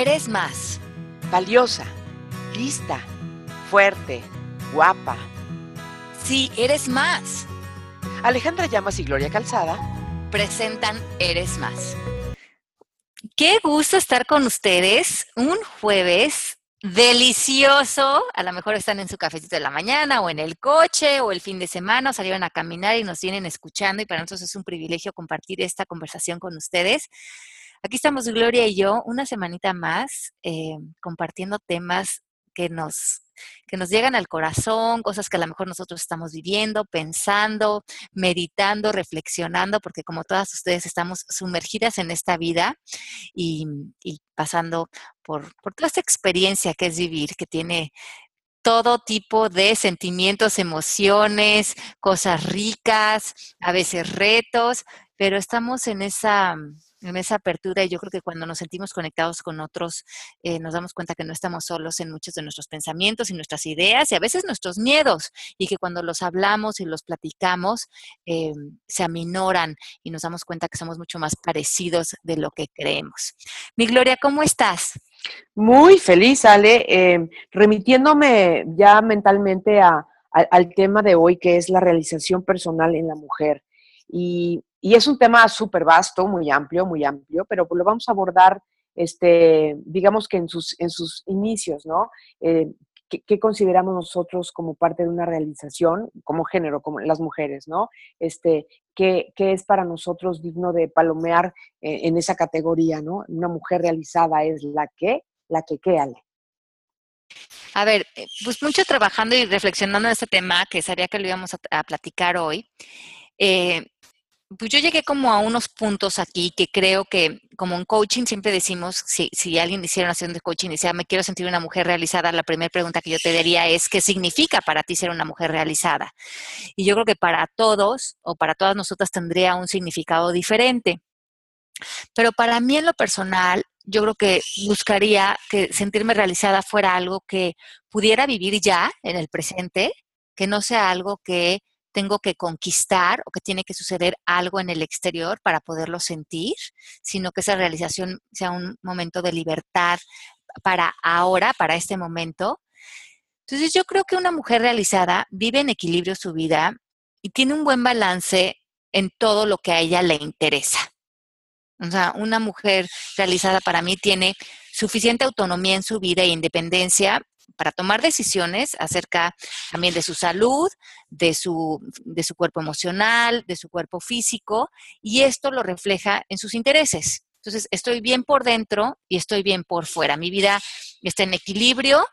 eres más. Valiosa, lista, fuerte, guapa. Sí, eres más. Alejandra Llamas y Gloria Calzada presentan Eres más. Qué gusto estar con ustedes un jueves delicioso. A lo mejor están en su cafecito de la mañana o en el coche o el fin de semana, o salieron a caminar y nos vienen escuchando y para nosotros es un privilegio compartir esta conversación con ustedes. Aquí estamos Gloria y yo una semanita más eh, compartiendo temas que nos, que nos llegan al corazón, cosas que a lo mejor nosotros estamos viviendo, pensando, meditando, reflexionando, porque como todas ustedes estamos sumergidas en esta vida y, y pasando por, por toda esta experiencia que es vivir, que tiene todo tipo de sentimientos, emociones, cosas ricas, a veces retos, pero estamos en esa, en esa apertura y yo creo que cuando nos sentimos conectados con otros, eh, nos damos cuenta que no estamos solos en muchos de nuestros pensamientos y nuestras ideas y a veces nuestros miedos y que cuando los hablamos y los platicamos eh, se aminoran y nos damos cuenta que somos mucho más parecidos de lo que creemos. Mi Gloria, ¿cómo estás? Muy feliz, Ale, eh, remitiéndome ya mentalmente a, al tema de hoy, que es la realización personal en la mujer. Y y es un tema súper vasto, muy amplio, muy amplio, pero lo vamos a abordar, este, digamos que en sus, en sus inicios, ¿no? Eh, ¿qué, consideramos nosotros como parte de una realización, como género, como las mujeres, ¿no? Este, ¿qué, qué es para nosotros digno de palomear eh, en esa categoría, ¿no? Una mujer realizada es la que, la que qué, Ale. A ver, eh, pues mucho trabajando y reflexionando en este tema, que sabía que lo íbamos a, platicar hoy. Pues yo llegué como a unos puntos aquí que creo que, como en coaching siempre decimos, si, si alguien hiciera una sesión de coaching y decía, me quiero sentir una mujer realizada, la primera pregunta que yo te daría es, ¿qué significa para ti ser una mujer realizada? Y yo creo que para todos o para todas nosotras tendría un significado diferente. Pero para mí en lo personal, yo creo que buscaría que sentirme realizada fuera algo que pudiera vivir ya en el presente, que no sea algo que tengo que conquistar o que tiene que suceder algo en el exterior para poderlo sentir, sino que esa realización sea un momento de libertad para ahora, para este momento. Entonces yo creo que una mujer realizada vive en equilibrio su vida y tiene un buen balance en todo lo que a ella le interesa. O sea, una mujer realizada para mí tiene suficiente autonomía en su vida e independencia para tomar decisiones acerca también de su salud, de su, de su cuerpo emocional, de su cuerpo físico, y esto lo refleja en sus intereses. Entonces, estoy bien por dentro y estoy bien por fuera. Mi vida está en equilibrio,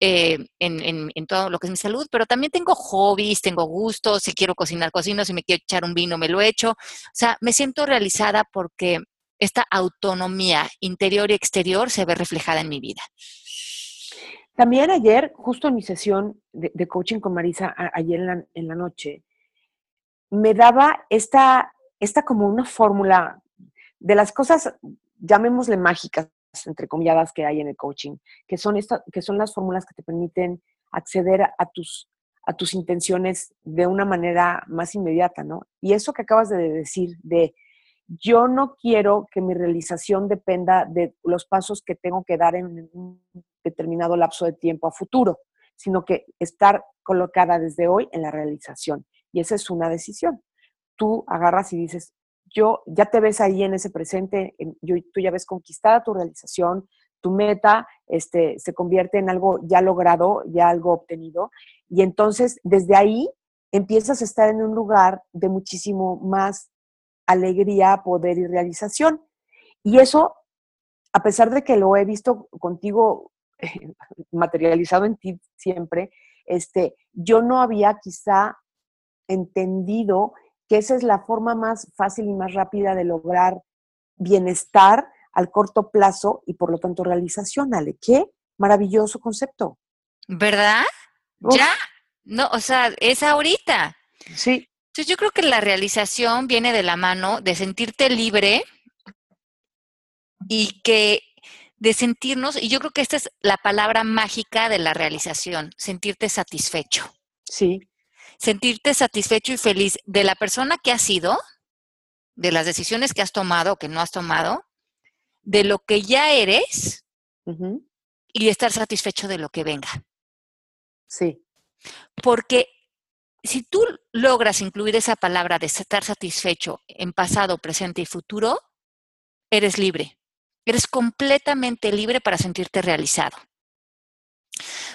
eh, en, en, todo lo que es mi salud, pero también tengo hobbies, tengo gustos, si quiero cocinar, cocino, si me quiero echar un vino, me lo echo. O sea, me siento realizada porque esta autonomía interior y exterior se ve reflejada en mi vida. También ayer, justo en mi sesión de, coaching con Marisa, ayer en la, noche, me daba esta, esta como una fórmula de las cosas, llamémosle mágicas, entre comilladas, que hay en el coaching, que son, esta, que son las fórmulas que te permiten acceder a tus, a tus intenciones de una manera más inmediata, ¿no? Y eso que acabas de decir, de yo no quiero que mi realización dependa de los pasos que tengo que dar en un determinado lapso de tiempo a futuro, sino que estar colocada desde hoy en la realización. Y esa es una decisión. Tú agarras y dices, yo ya te ves ahí en ese presente, tú ya ves conquistada tu realización, tu meta este, se convierte en algo ya logrado, ya algo obtenido, y entonces desde ahí empiezas a estar en un lugar de muchísimo más alegría, poder y realización. Y eso, a pesar de que lo he visto contigo materializado en ti siempre, este, yo no había quizá entendido que esa es la forma más fácil y más rápida de lograr bienestar al corto plazo y por lo tanto realización, Ale. Qué maravilloso concepto. ¿Verdad? Ya, no, o sea, es ahorita. Sí. Entonces yo creo que la realización viene de la mano de sentirte libre y que de sentirnos, y yo creo que esta es la palabra mágica de la realización, sentirte satisfecho. Sí. Sentirte satisfecho y feliz de la persona que has sido, de las decisiones que has tomado o que no has tomado, de lo que ya eres y estar satisfecho de lo que venga. Sí. Porque si tú logras incluir esa palabra de estar satisfecho en pasado, presente y futuro, eres libre. Eres completamente libre para sentirte realizado.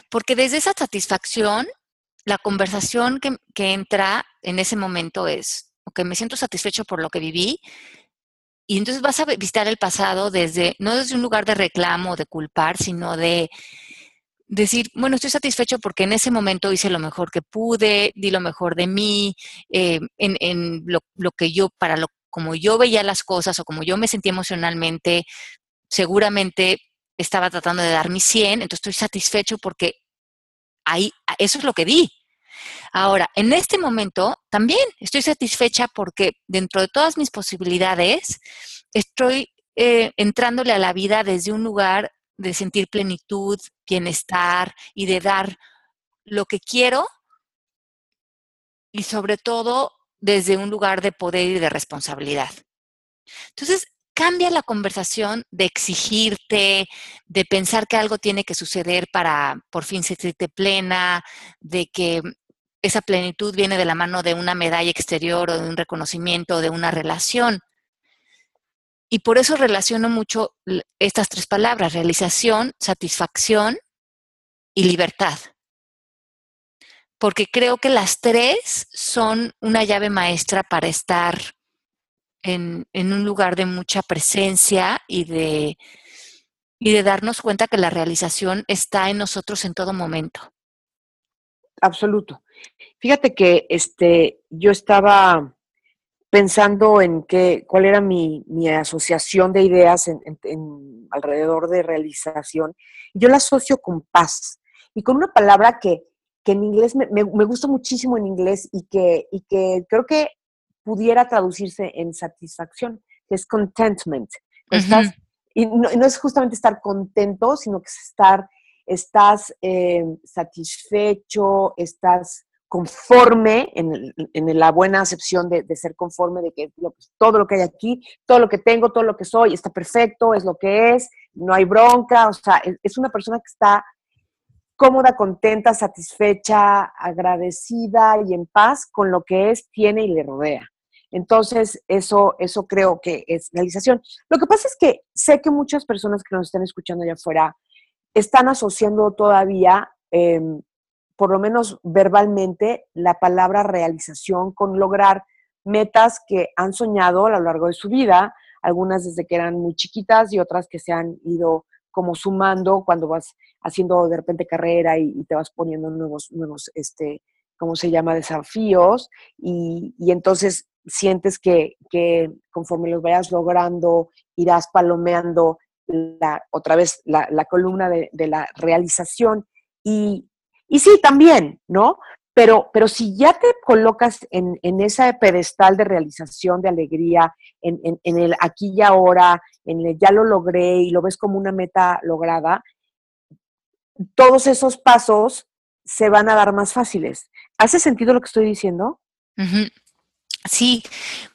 Porque desde esa satisfacción, la conversación que, que entra en ese momento es, ok, me siento satisfecho por lo que viví, y entonces vas a visitar el pasado desde, no desde un lugar de reclamo, de culpar, sino de decir, bueno, estoy satisfecho porque en ese momento hice lo mejor que pude, di lo mejor de mí, eh, en, lo, que yo, para lo, como yo veía las cosas o como yo me sentía emocionalmente, seguramente estaba tratando de dar mi 100, entonces estoy satisfecho porque ahí, eso es lo que di. Ahora, en este momento también estoy satisfecha porque dentro de todas mis posibilidades estoy eh, entrándole a la vida desde un lugar de sentir plenitud, bienestar y de dar lo que quiero y sobre todo desde un lugar de poder y de responsabilidad. Entonces, cambia la conversación de exigirte, de pensar que algo tiene que suceder para por fin sentirte plena, de que esa plenitud viene de la mano de una medalla exterior o de un reconocimiento o de una relación. Y por eso relaciono mucho estas tres palabras, realización, satisfacción y libertad. Porque creo que las tres son una llave maestra para estar en, un lugar de mucha presencia y de, y de darnos cuenta que la realización está en nosotros en todo momento. Absoluto. Fíjate que este, yo estaba pensando en qué, cuál era mi, asociación de ideas alrededor de realización. Yo la asocio con paz y con una palabra que, en inglés me, gusta muchísimo en inglés y que, y que creo que pudiera traducirse en satisfacción, que es contentment. y no, es justamente estar contento, sino que es estar, estás eh, satisfecho, estás conforme, en, la buena acepción de, ser conforme, de que todo lo que hay aquí, todo lo que tengo, todo lo que soy, está perfecto, es lo que es, no hay bronca, o sea, es, una persona que está cómoda, contenta, satisfecha, agradecida y en paz con lo que es, tiene y le rodea. Entonces, eso, eso creo que es realización. Lo que pasa es que sé que muchas personas que nos están escuchando allá afuera están asociando todavía em, por lo menos verbalmente, la palabra realización con lograr metas que han soñado a lo largo de su vida, algunas desde que eran muy chiquitas y otras que se han ido como sumando cuando vas haciendo de repente carrera y, te vas poniendo nuevos, nuevos, este, ¿cómo se llama?, desafíos y, entonces sientes que, conforme los vayas logrando, irás palomeando la, otra vez la, columna de, de, la realización y, y sí, también, ¿no? Pero, pero si ya te colocas en, en ese pedestal de realización, de alegría, en, el aquí y ahora, en el ya lo logré y lo ves como una meta lograda, todos esos pasos se van a dar más fáciles. ¿Hace sentido lo que estoy diciendo? Sí,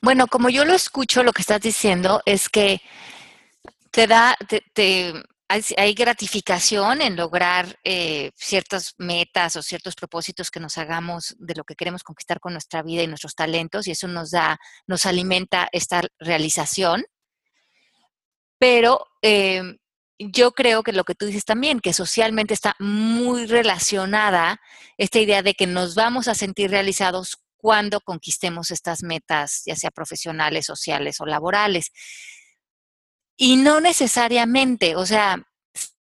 bueno, como yo lo escucho, lo que estás diciendo es que te da, te hay, gratificación en lograr eh, ciertas metas o ciertos propósitos que nos hagamos de lo que queremos conquistar con nuestra vida y nuestros talentos y eso nos da, nos alimenta esta realización. Pero em, yo creo que lo que tú dices también, que socialmente está muy relacionada esta idea de que nos vamos a sentir realizados cuando conquistemos estas metas, ya sea profesionales, sociales o laborales. Y no necesariamente, o sea,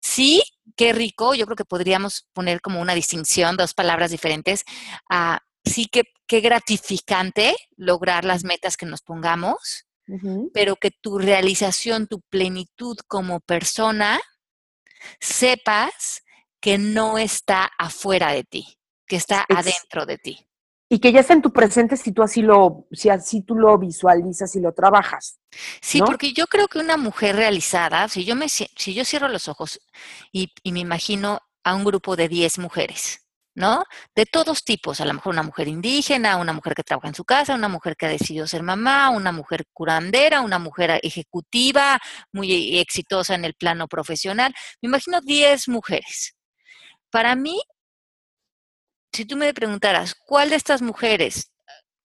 sí, qué rico, yo creo que podríamos poner como una distinción, dos palabras diferentes. Ah, sí, que, qué gratificante lograr las metas que nos pongamos, pero que tu realización, tu plenitud como persona, sepas que no está afuera de ti, que está adentro de ti y que ya está en tu presente si tú así lo, si así tú lo visualizas y lo trabajas. Sí, porque yo creo que una mujer realizada, si yo me si yo cierro los ojos y, me imagino a un grupo de 10 mujeres, ¿no? De todos tipos, a lo mejor una mujer indígena, una mujer que trabaja en su casa, una mujer que ha decidido ser mamá, una mujer curandera, una mujer ejecutiva, muy exitosa en el plano profesional. Me imagino 10 mujeres. Para mí, si tú me preguntaras, ¿cuál de estas mujeres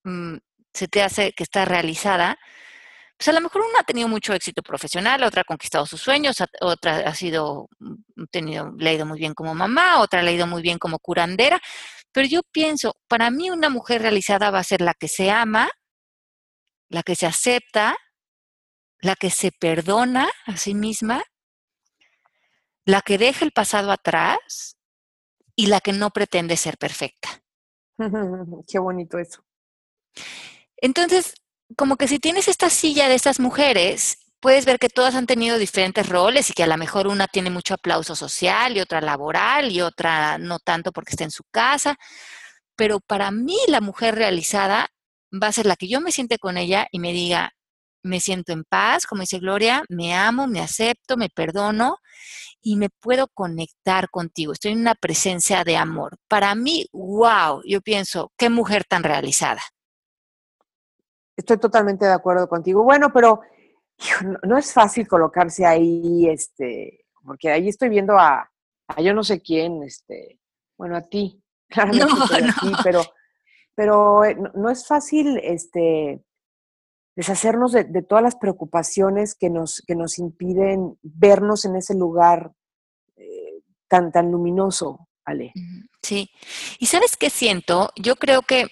mm, se te hace que está realizada? Pues a lo mejor una ha tenido mucho éxito profesional, otra ha conquistado sus sueños, otra ha sido, mm, tenido, le muy bien como mamá, otra ha ido muy bien como curandera, pero yo pienso, para mí una mujer realizada va a ser la que se ama, la que se acepta, la que se perdona a sí misma, la que deja el pasado atrás y la que no pretende ser perfecta. Qué bonito eso. Entonces, como que si tienes esta silla de estas mujeres, puedes ver que todas han tenido diferentes roles y que a lo mejor una tiene mucho aplauso social y otra laboral y otra no tanto porque está en su casa. Pero para mí la mujer realizada va a ser la que yo me siente con ella y me diga, me siento en paz, como dice Gloria, me amo, me acepto, me perdono y me puedo conectar contigo. Estoy en una presencia de amor. Para mí, wow, yo pienso, qué mujer tan realizada. Estoy totalmente de acuerdo contigo. Bueno, pero no, es fácil colocarse ahí, este, porque ahí estoy viendo a, yo no sé quién, este, bueno, a ti, claramente no, a ti, pero, pero eh, no, es fácil, este, deshacernos de, todas las preocupaciones que nos, que nos impiden vernos en ese lugar eh, tan, tan luminoso, Ale. Sí. ¿Y sabes qué siento? Yo creo que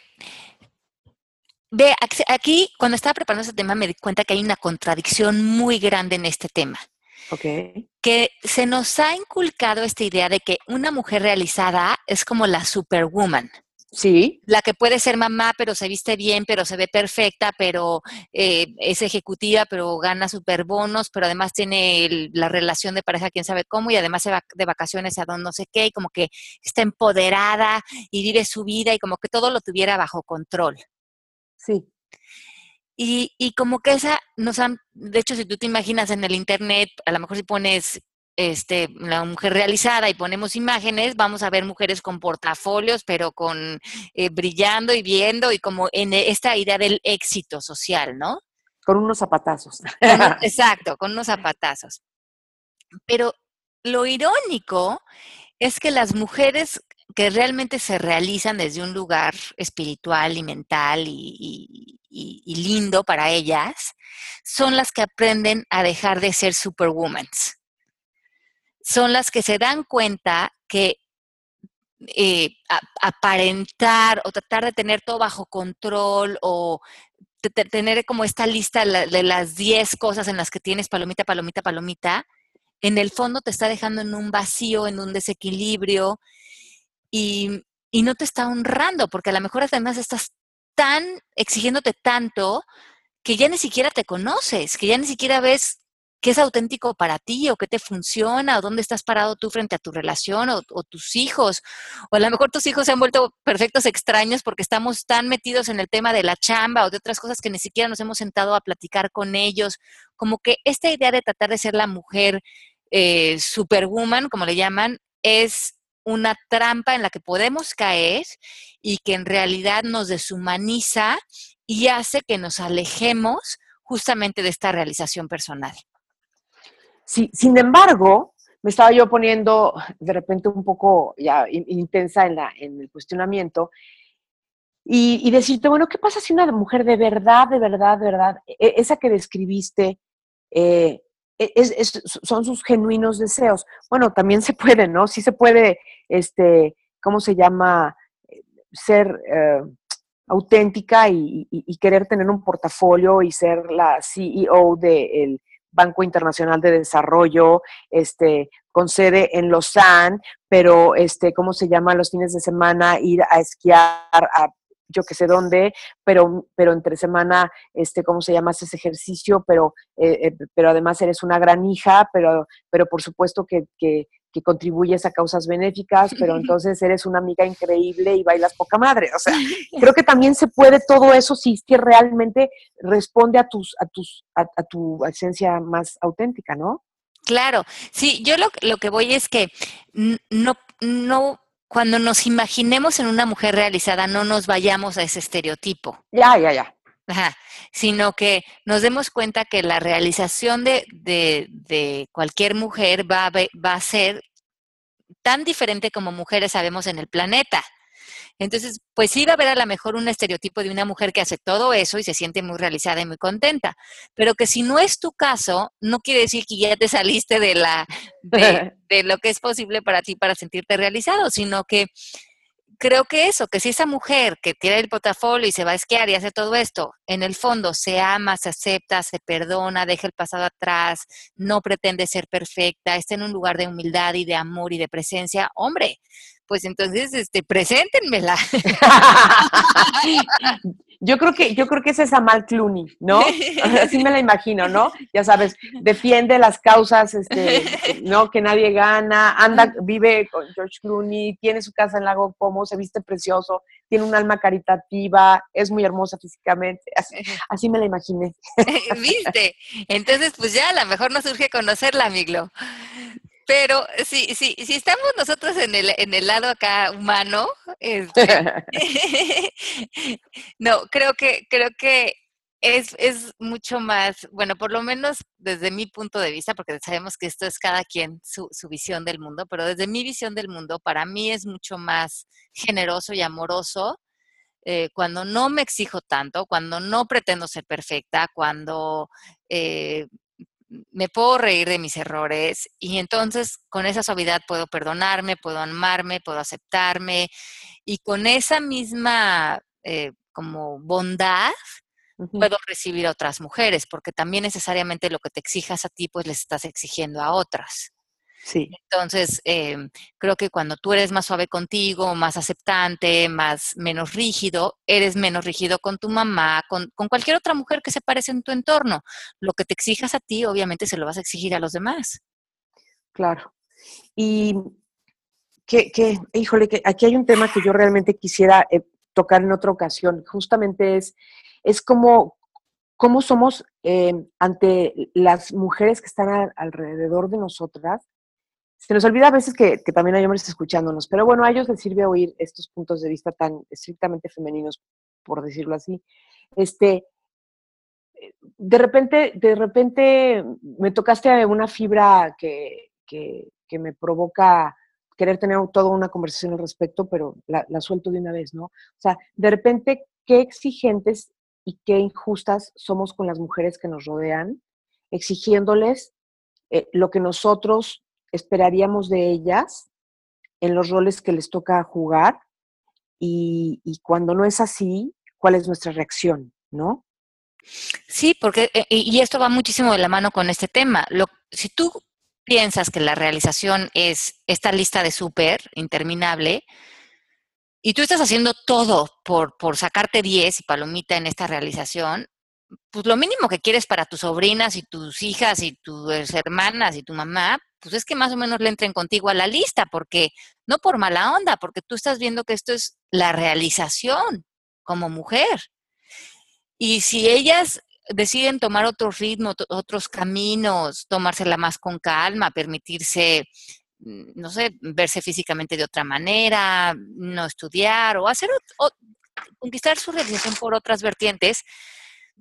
Ve, aquí cuando estaba preparando este tema me di cuenta que hay una contradicción muy grande en este tema. Ok. Que se nos ha inculcado esta idea de que una mujer realizada es como la superwoman. Sí. La que puede ser mamá, pero se viste bien, pero se ve perfecta, pero eh, es ejecutiva, pero gana superbonos, pero además tiene la relación de pareja, quién sabe cómo, y además se va de vacaciones a donde no sé qué, y como que está empoderada y vive su vida y como que todo lo tuviera bajo control. Sí. Y, y, como que esa nos han, de hecho, si tú te imaginas en el internet, a lo mejor si pones este, la mujer realizada y ponemos imágenes, vamos a ver mujeres con portafolios, pero con eh, brillando y viendo y como en esta idea del éxito social, ¿no? Con unos zapatazos. exacto, con unos zapatazos. Pero lo irónico es que las mujeres que realmente se realizan desde un lugar espiritual y mental y, lindo para ellas, son las que aprenden a dejar de ser superwoman. Son las que se dan cuenta que eh, aparentar o tratar de tener todo bajo control o tener como esta lista de las 10 cosas en las que tienes palomita, palomita, palomita, en el fondo te está dejando en un vacío, en un desequilibrio y, no te está honrando, porque a lo mejor además estás tan exigiéndote tanto que ya ni siquiera te conoces, que ya ni siquiera ves qué es auténtico para ti o qué te funciona o dónde estás parado tú frente a tu relación o, tus hijos. O a lo mejor tus hijos se han vuelto perfectos extraños porque estamos tan metidos en el tema de la chamba o de otras cosas que ni siquiera nos hemos sentado a platicar con ellos. Como que esta idea de tratar de ser la mujer eh, superwoman, como le llaman, es una trampa en la que podemos caer y que en realidad nos deshumaniza y hace que nos alejemos justamente de esta realización personal. Sin embargo, me estaba yo poniendo de repente un poco ya intensa en, el cuestionamiento y, decirte, bueno, ¿qué pasa si una mujer de verdad, de verdad, de verdad, e, esa que describiste, eh, e, son sus genuinos deseos. Bueno, también se puede, ¿no? Sí se puede, este, ¿cómo se llama? Ser eh, auténtica y, querer tener un portafolio y ser la CEO del Banco Internacional de Desarrollo, este, con sede en Lausanne, pero, este, ¿cómo se llama? Los fines de semana ir a esquiar a yo que sé dónde, pero, pero entre semana, este, ¿cómo se llama? ese ejercicio, pero, eh, eh, pero además eres una gran hija, pero, pero por supuesto que, que, contribuyes a causas benéficas, pero entonces eres una amiga increíble y bailas poca madre. O sea, creo que también se puede todo eso si es que realmente responde a tus, a tus, a, tu esencia más auténtica, ¿no? Claro, sí, yo lo, lo que voy es que no, no cuando nos imaginemos en una mujer realizada, no nos vayamos a ese estereotipo. Ya, ya, ya. Ajá, sino que nos demos cuenta que la realización de, de, de cualquier mujer va a, va a ser tan diferente como mujeres sabemos en el planeta. Entonces, pues sí va a haber a lo mejor un estereotipo de una mujer que hace todo eso y se siente muy realizada y muy contenta, pero que si no es tu caso, no quiere decir que ya te saliste de la de, de lo que es posible para ti para sentirte realizado, sino que creo que eso, que si esa mujer que tiene el portafolio y se va a esquiar y hace todo esto, en el fondo se ama, se acepta, se perdona, deja el pasado atrás, no pretende ser perfecta, está en un lugar de humildad y de amor y de presencia, hombre, pues entonces, este, preséntenmela. Yo creo que, yo creo que es esa Mal Clooney, ¿no? Así me la imagino, ¿no? Ya sabes, defiende las causas, este, ¿no? Que nadie gana, anda, vive con George Clooney, tiene su casa en Lago Como, se viste precioso, tiene un alma caritativa, es muy hermosa físicamente. Así, me la imaginé. ¿Viste? Entonces, pues ya a lo mejor nos surge conocerla, Miglo. Pero si, si, si estamos nosotros en el, en el lado acá humano, este, no, creo que, creo que es, es mucho más, bueno, por lo menos desde mi punto de vista, porque sabemos que esto es cada quien su, su visión del mundo, pero desde mi visión del mundo, para mí es mucho más generoso y amoroso eh, cuando no me exijo tanto, cuando no pretendo ser perfecta, cuando eh, me puedo reír de mis errores y entonces con esa suavidad puedo perdonarme, puedo amarme, puedo aceptarme y con esa misma eh, como bondad puedo recibir a otras mujeres, porque también necesariamente lo que te exijas a ti, pues les estás exigiendo a otras. Sí. Entonces, em, creo que cuando tú eres más suave contigo, más aceptante, más menos rígido, eres menos rígido con tu mamá, con, con, cualquier otra mujer que se parece en tu entorno. Lo que te exijas a ti, obviamente, se lo vas a exigir a los demás. Claro. Y que, que híjole, que aquí hay un tema que yo realmente quisiera eh, tocar en otra ocasión. Justamente es, es como cómo somos eh, ante las mujeres que están alrededor de nosotras, se nos olvida a veces que, también hay hombres escuchándonos, pero bueno, a ellos les sirve oír estos puntos de vista tan estrictamente femeninos, por decirlo así. Este, de repente, de repente me tocaste una fibra que, me provoca querer tener toda una conversación al respecto, pero la, la, suelto de una vez, ¿no? O sea, de repente, qué exigentes y qué injustas somos con las mujeres que nos rodean, exigiéndoles eh, lo que nosotros esperaríamos de ellas en los roles que les toca jugar y, cuando no es así, cuál es nuestra reacción, ¿no? Sí, porque, eh, y esto va muchísimo de la mano con este tema. Lo, si tú piensas que la realización es esta lista de súper interminable, y tú estás haciendo todo por, por sacarte 10 y palomita en esta realización, pues lo mínimo que quieres para tus sobrinas y tus hijas y tus hermanas y tu mamá, pues es que más o menos le entren contigo a la lista, porque no por mala onda, porque tú estás viendo que esto es la realización como mujer. Y si ellas deciden tomar otro ritmo, otros caminos, tomársela más con calma, permitirse, mm, no sé, verse físicamente de otra manera, no estudiar o hacer conquistar su realización por otras vertientes,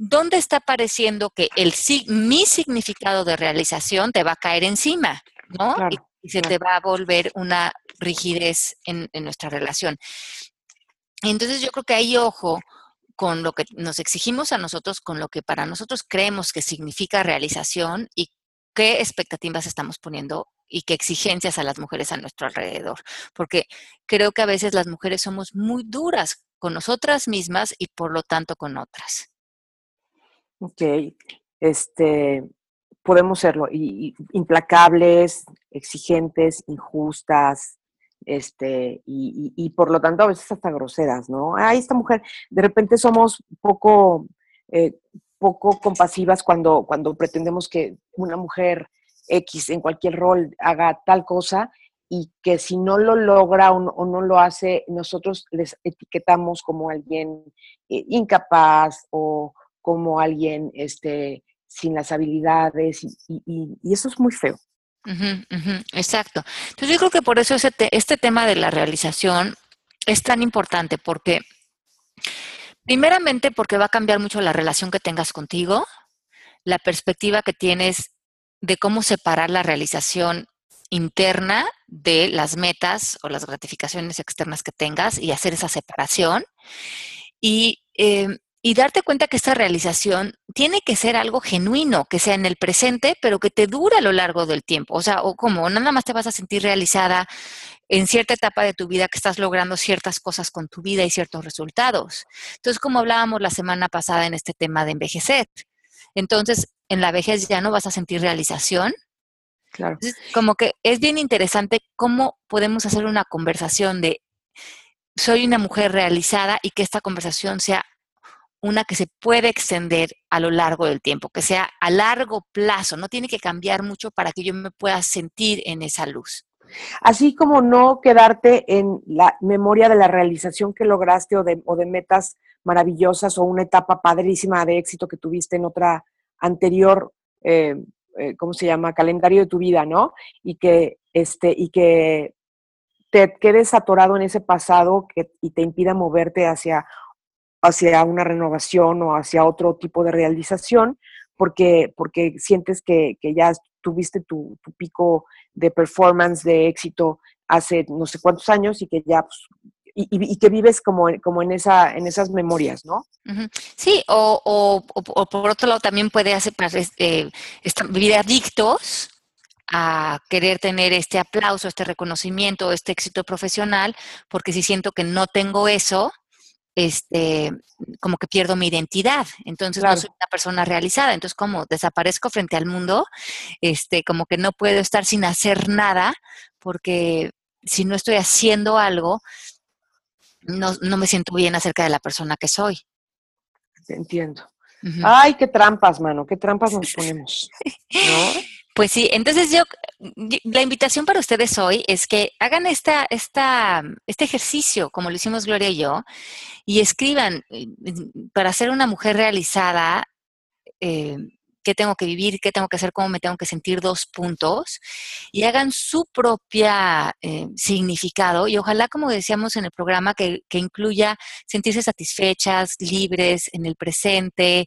¿dónde está apareciendo que el, mi significado de realización te va a caer encima? ¿no? y, se te va a volver una rigidez en, en nuestra relación. Entonces yo creo que hay ojo con lo que nos exigimos a nosotros, con lo que para nosotros creemos que significa realización y qué expectativas estamos poniendo y qué exigencias a las mujeres a nuestro alrededor. Porque creo que a veces las mujeres somos muy duras con nosotras mismas y por lo tanto con otras. Ok, este, podemos serlo, y, implacables, exigentes, injustas, este, y, por lo tanto a veces hasta groseras, ¿no? Ay, esta mujer, de repente somos poco, eh, poco compasivas cuando, cuando pretendemos que una mujer X en cualquier rol haga tal cosa y que si no lo logra o no, lo hace, nosotros les etiquetamos como alguien eh, incapaz o como alguien este, sin las habilidades y, eso es muy feo. exacto. Entonces yo creo que por eso este tema de la realización es tan importante, porque primeramente porque va a cambiar mucho la relación que tengas contigo, la perspectiva que tienes de cómo separar la realización interna de las metas o las gratificaciones externas que tengas y hacer esa separación. Y em, y darte cuenta que esta realización tiene que ser algo genuino, que sea en el presente, pero que te dure a lo largo del tiempo. O sea, o como nada más te vas a sentir realizada en cierta etapa de tu vida que estás logrando ciertas cosas con tu vida y ciertos resultados. Entonces, como hablábamos la semana pasada en este tema de envejecer. Entonces, en la vejez ya no vas a sentir realización. Claro. como que es bien interesante cómo podemos hacer una conversación de soy una mujer realizada y que esta conversación sea una que se puede extender a lo largo del tiempo, que sea a largo plazo, no tiene que cambiar mucho para que yo me pueda sentir en esa luz. Así como no quedarte en la memoria de la realización que lograste o de, metas maravillosas o una etapa padrísima de éxito que tuviste en otra anterior, eh, eh, ¿cómo se llama? Calendario de tu vida, ¿no? Y que, este, y que te quedes atorado en ese pasado que, y te impida moverte hacia hacia una renovación o hacia otro tipo de realización, porque, porque sientes que, ya tuviste tu, pico de performance, de éxito hace no sé cuántos años y que ya pues, y, que vives como, como en, esa, en esas memorias, ¿no? Sí, o, por otro lado también puede hacer eh, vivir adictos a querer tener este aplauso, este reconocimiento, este éxito profesional, porque si siento que no tengo eso, este, como que pierdo mi identidad, entonces no soy una persona realizada, entonces como desaparezco frente al mundo, este, como que no puedo estar sin hacer nada, porque si no estoy haciendo algo, no, no me siento bien acerca de la persona que soy. Entiendo. Ay, qué trampas, mano, qué trampas nos ponemos. ¿no? Pues sí, entonces yo, la invitación para ustedes hoy es que hagan esta, esta, este ejercicio, como lo hicimos Gloria y yo, y escriban eh, para ser una mujer realizada, eh, qué tengo que vivir, qué tengo que hacer, cómo me tengo que sentir, dos puntos, y hagan su propia eh, significado y ojalá, como decíamos en el programa, que, incluya sentirse satisfechas, libres, en el presente,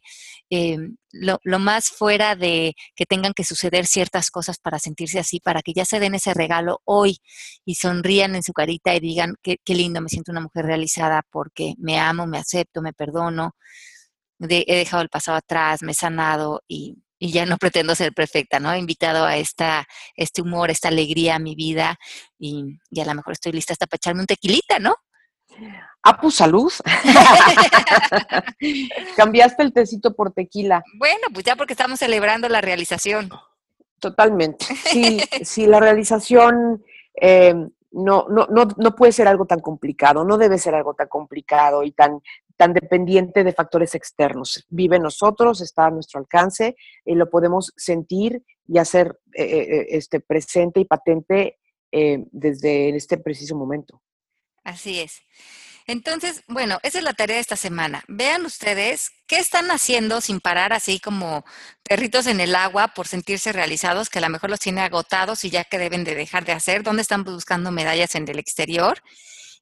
eh, lo, más fuera de que tengan que suceder ciertas cosas para sentirse así, para que ya se den ese regalo hoy y sonrían en su carita y digan, qué, qué lindo, me siento una mujer realizada porque me amo, me acepto, me perdono he dejado el pasado atrás, me he sanado y, ya no pretendo ser perfecta, ¿no? He invitado a esta, este humor, esta alegría a mi vida y, a lo mejor estoy lista hasta para echarme un tequilita, ¿no? Ah, pues salud. Cambiaste el tecito por tequila. Bueno, pues ya porque estamos celebrando la realización. Totalmente. Sí, sí, la realización eh, no, no, no, no puede ser algo tan complicado, no debe ser algo tan complicado y tan tan dependiente de factores externos. Vive nosotros, está a nuestro alcance, y lo podemos sentir y hacer eh, eh, eh, este, presente y patente desde este preciso momento. Así es. Entonces, bueno, esa es la tarea de esta semana. Vean ustedes qué están haciendo sin parar así como perritos en el agua por sentirse realizados, que a lo mejor los tiene agotados y ya que deben de dejar de hacer, dónde están buscando medallas en el exterior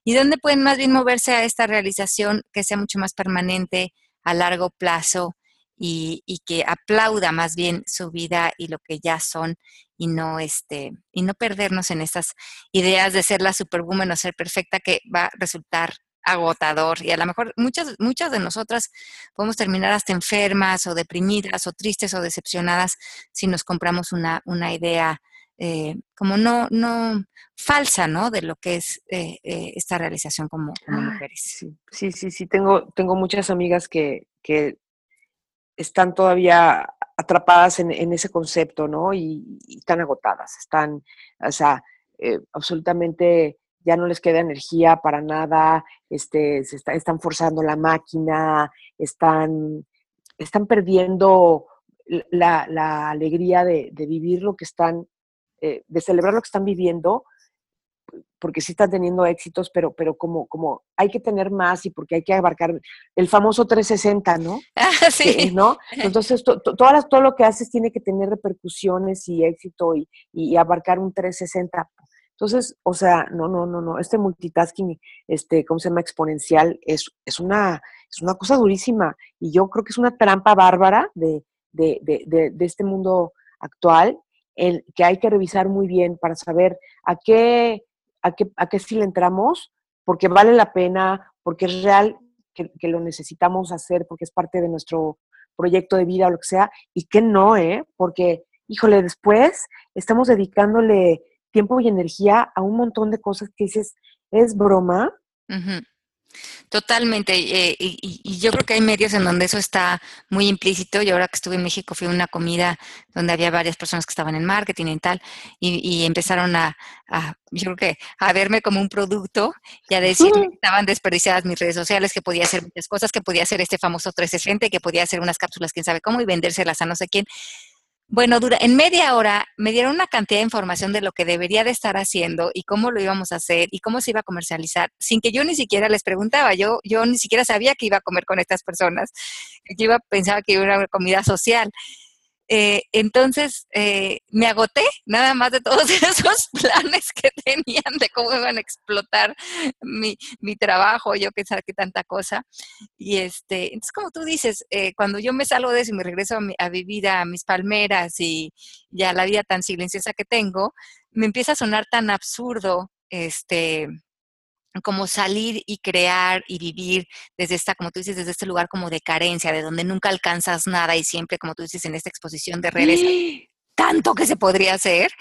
y dónde pueden más bien moverse a esta realización que sea mucho más permanente a largo plazo y, que aplauda más bien su vida y lo que ya son y no este y no perdernos en estas ideas de ser la superwoman o ser perfecta que va a resultar agotador y a lo mejor muchas muchas de nosotras podemos terminar hasta enfermas o deprimidas o tristes o decepcionadas si nos compramos una, una idea eh, como no, no falsa, ¿no? De lo que es eh, eh, esta realización como, mujeres. Sí, sí, sí, Tengo, tengo muchas amigas que, están todavía atrapadas en, ese concepto, ¿no? Y, están agotadas, están, o sea, absolutamente ya no les queda energía para nada, este, se están forzando la máquina, están, están perdiendo la, alegría de, de, vivir lo que están eh, de celebrar lo que están viviendo porque sí está teniendo éxitos, pero, pero como, como hay que tener más y porque hay que abarcar el famoso 360, ¿no? Ah, sí. ¿No? Entonces, todas todo lo que haces tiene que tener repercusiones y éxito y, y, abarcar un 360. Entonces, o sea, no, no, no, no, este multitasking, este, ¿cómo se llama? Exponencial, es, es, una, es una cosa durísima y yo creo que es una trampa bárbara de, de, de, de este mundo actual el, que hay que revisar muy bien para saber a qué, a qué, a qué sí le entramos, porque vale la pena, porque es real que, lo necesitamos hacer, porque es parte de nuestro proyecto de vida o lo que sea, y que no, ¿eh? Porque, híjole, después estamos dedicándole tiempo y energía a un montón de cosas que dices, ¿es broma? Totalmente, eh, y, yo creo que hay medios en donde eso está muy implícito. Y ahora que estuve en México fui a una comida donde había varias personas que estaban en marketing y tal, y, empezaron a, yo creo que, a verme como un producto y a decir que estaban desperdiciadas mis redes sociales, que podía hacer muchas cosas, que podía hacer este famoso 360, que podía hacer unas cápsulas, quién sabe cómo, y vendérselas a no sé quién. Bueno, dura, en media hora me dieron una cantidad de información de lo que debería de estar haciendo y cómo lo íbamos a hacer y cómo se iba a comercializar, sin que yo ni siquiera les preguntaba. Yo, yo ni siquiera sabía que iba a comer con estas personas. Yo iba, pensaba que iba a una comida social. Eh, entonces eh, me agoté nada más de todos esos planes que tenían de cómo iban a explotar mi, mi trabajo, yo que qué tanta cosa. Y este, entonces como tú dices, eh, cuando yo me salgo de eso y me regreso a, vivir a mis palmeras y ya la vida tan silenciosa que tengo, me empieza a sonar tan absurdo este como salir y crear y vivir desde esta, como tú dices, desde este lugar como de carencia, de donde nunca alcanzas nada y siempre, como tú dices, en esta exposición de redes, tanto que se podría hacer,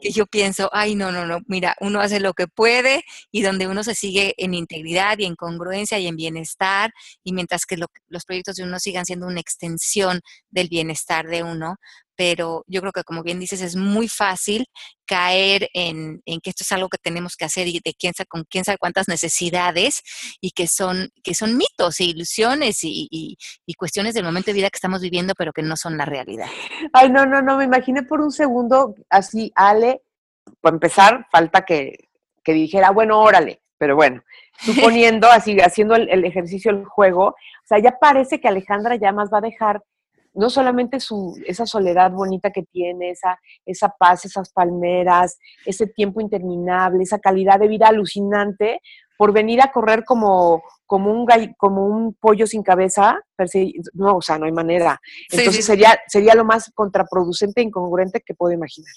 que yo pienso, ay, no, no, no, mira, uno hace lo que puede y donde uno se sigue en integridad y en congruencia y en bienestar, y mientras que los proyectos de uno sigan siendo una extensión del bienestar de uno, pero yo creo que como bien dices, es muy fácil caer en, que esto es algo que tenemos que hacer y de quién sabe, con quién sabe cuántas necesidades y que son, que son mitos e ilusiones y, y, cuestiones del momento de vida que estamos viviendo, pero que no son la realidad. Ay, no, no, no, me imaginé por un segundo así, Ale, para empezar, falta que, que dijera, bueno, órale, pero bueno, suponiendo así, haciendo el, el, ejercicio, el juego, o sea, ya parece que Alejandra ya más va a dejar no solamente su, esa soledad bonita que tiene, esa, esa paz, esas palmeras, ese tiempo interminable, esa calidad de vida alucinante, por venir a correr como, como, un, como un pollo sin cabeza, no, o sea, no hay manera. Entonces Sería, sería lo más contraproducente e incongruente que puedo imaginar.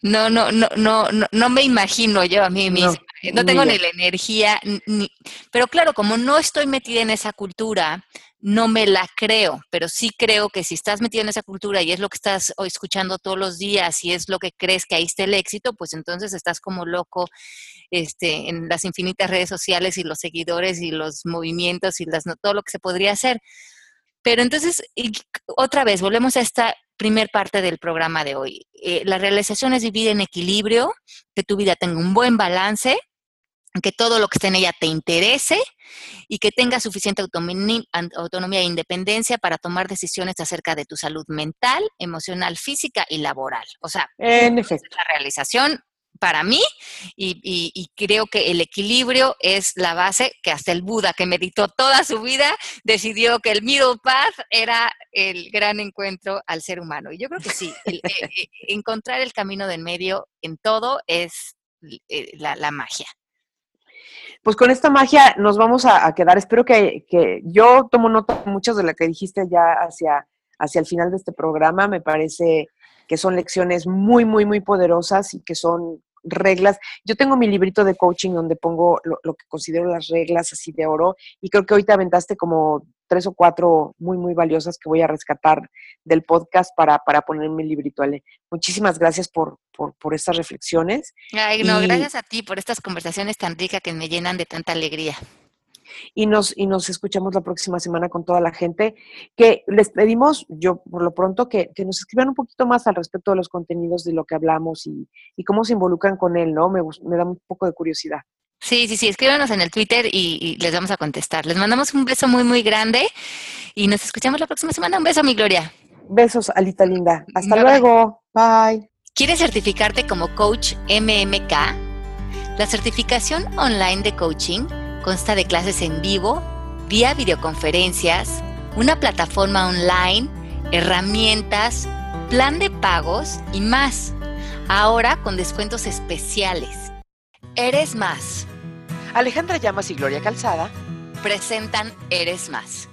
No, no, no, no, no, no me imagino yo a mí misma. No, tengo ni la energía, ni, pero claro, como no estoy metida en esa cultura, no me la creo, pero sí creo que si estás metido en esa cultura y es lo que estás escuchando todos los días y es lo que crees que ahí está el éxito, pues entonces estás como loco este, en las infinitas redes sociales y los seguidores y los movimientos y las, todo lo que se podría hacer. Pero entonces, otra vez, volvemos a esta primer parte del programa de hoy. Eh, la realización es vivir en equilibrio, que tu vida tenga un buen balance que todo lo que esté en ella te interese y que tenga suficiente autonomía e independencia para tomar decisiones acerca de tu salud mental, emocional, física y laboral. O sea, en efecto. la realización para mí y, creo que el equilibrio es la base que hasta el Buda, que meditó toda su vida, decidió que el middle path era el gran encuentro al ser humano. Y yo creo que sí, eh, eh, encontrar el camino del medio en todo es eh, la magia pues con esta magia nos vamos a, quedar. Espero que, yo tomo nota muchas de las que dijiste ya hacia, hacia el final de este programa. Me parece que son lecciones muy, muy, muy poderosas y que son reglas. Yo tengo mi librito de coaching donde pongo lo, lo, que considero las reglas así de oro y creo que hoy te aventaste como tres o cuatro muy, muy valiosas que voy a rescatar del podcast para, para poner en mi librito, Ale. Muchísimas gracias por, por, por estas reflexiones. Ay, no, gracias a ti por estas conversaciones tan ricas que me llenan de tanta alegría. Y nos, y nos escuchamos la próxima semana con toda la gente. Que les pedimos, yo por lo pronto, que, que nos escriban un poquito más al respecto de los contenidos de lo que hablamos y, y cómo se involucran con él, ¿no? Me, me da un poco de curiosidad. Sí, sí, sí, escríbanos en el Twitter y, les vamos a contestar. Les mandamos un beso muy, muy grande y nos escuchamos la próxima semana. Un beso, mi Gloria. Besos, Alita Linda. Hasta luego. Bye. bye. ¿Quieres certificarte como coach MMK? La certificación online de coaching consta de clases en vivo, vía videoconferencias, una plataforma online, herramientas, plan de pagos y más. Ahora con descuentos especiales. Eres más. Alejandra Llamas y Gloria Calzada presentan Eres más